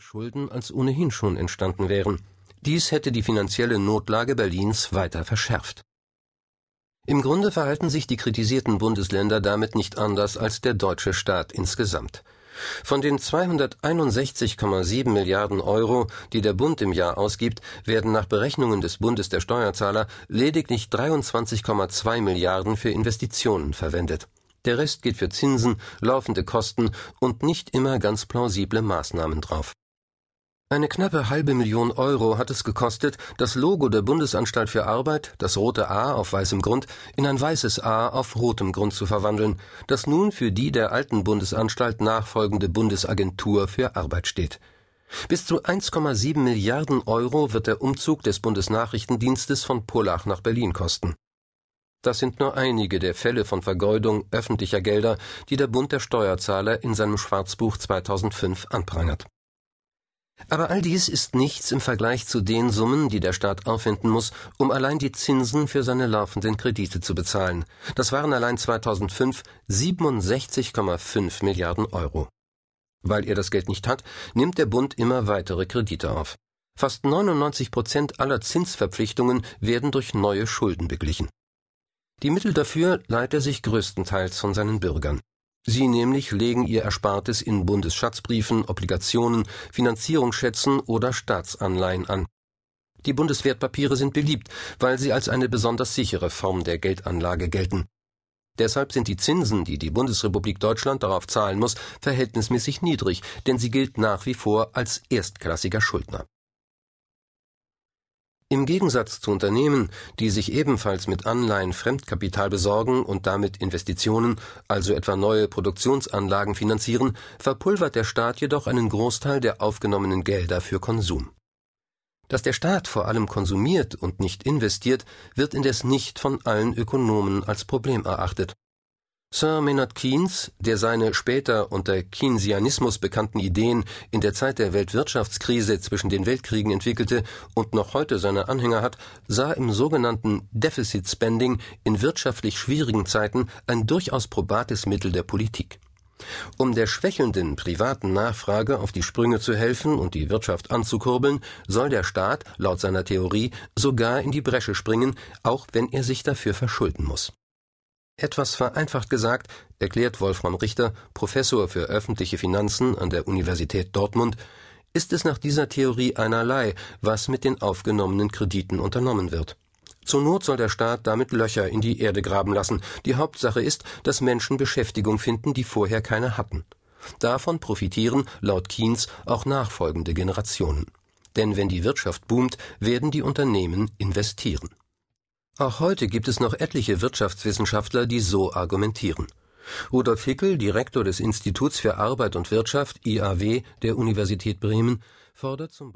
Schulden als ohnehin schon entstanden wären. Dies hätte die finanzielle Notlage Berlins weiter verschärft. Im Grunde verhalten sich die kritisierten Bundesländer damit nicht anders als der deutsche Staat insgesamt. Von den 261,7 Milliarden Euro, die der Bund im Jahr ausgibt, werden nach Berechnungen des Bundes der Steuerzahler lediglich 23,2 Milliarden für Investitionen verwendet. Der Rest geht für Zinsen, laufende Kosten und nicht immer ganz plausible Maßnahmen drauf. Eine knappe halbe Million Euro hat es gekostet, das Logo der Bundesanstalt für Arbeit, das rote A auf weißem Grund, in ein weißes A auf rotem Grund zu verwandeln, das nun für die der alten Bundesanstalt nachfolgende Bundesagentur für Arbeit steht. Bis zu 1,7 Milliarden Euro wird der Umzug des Bundesnachrichtendienstes von Pullach nach Berlin kosten. Das sind nur einige der Fälle von Vergeudung öffentlicher Gelder, die der Bund der Steuerzahler in seinem Schwarzbuch 2005 anprangert. Aber all dies ist nichts im Vergleich zu den Summen, die der Staat aufwenden muss, um allein die Zinsen für seine laufenden Kredite zu bezahlen. Das waren allein 2005 67,5 Milliarden Euro. Weil er das Geld nicht hat, nimmt der Bund immer weitere Kredite auf. Fast 99 Prozent aller Zinsverpflichtungen werden durch neue Schulden beglichen. Die Mittel dafür leiht er sich größtenteils von seinen Bürgern. Sie nämlich legen ihr Erspartes in Bundesschatzbriefen, Obligationen, Finanzierungsschätzen oder Staatsanleihen an. Die Bundeswertpapiere sind beliebt, weil sie als eine besonders sichere Form der Geldanlage gelten. Deshalb sind die Zinsen, die die Bundesrepublik Deutschland darauf zahlen muss, verhältnismäßig niedrig, denn sie gilt nach wie vor als erstklassiger Schuldner. Im Gegensatz zu Unternehmen, die sich ebenfalls mit Anleihen Fremdkapital besorgen und damit Investitionen, also etwa neue Produktionsanlagen finanzieren, verpulvert der Staat jedoch einen Großteil der aufgenommenen Gelder für Konsum. Dass der Staat vor allem konsumiert und nicht investiert, wird indes nicht von allen Ökonomen als Problem erachtet. Sir Maynard Keynes, der seine später unter Keynesianismus bekannten Ideen in der Zeit der Weltwirtschaftskrise zwischen den Weltkriegen entwickelte und noch heute seine Anhänger hat, sah im sogenannten Deficit Spending in wirtschaftlich schwierigen Zeiten ein durchaus probates Mittel der Politik. Um der schwächelnden privaten Nachfrage auf die Sprünge zu helfen und die Wirtschaft anzukurbeln, soll der Staat, laut seiner Theorie, sogar in die Bresche springen, auch wenn er sich dafür verschulden muss. Etwas vereinfacht gesagt, erklärt Wolfram Richter, Professor für öffentliche Finanzen an der Universität Dortmund, ist es nach dieser Theorie einerlei, was mit den aufgenommenen Krediten unternommen wird. Zur Not soll der Staat damit Löcher in die Erde graben lassen. Die Hauptsache ist, dass Menschen Beschäftigung finden, die vorher keine hatten. Davon profitieren, laut Keynes, auch nachfolgende Generationen. Denn wenn die Wirtschaft boomt, werden die Unternehmen investieren. Auch heute gibt es noch etliche Wirtschaftswissenschaftler, die so argumentieren. Rudolf Hickel, Direktor des Instituts für Arbeit und Wirtschaft IAW der Universität Bremen, fordert zum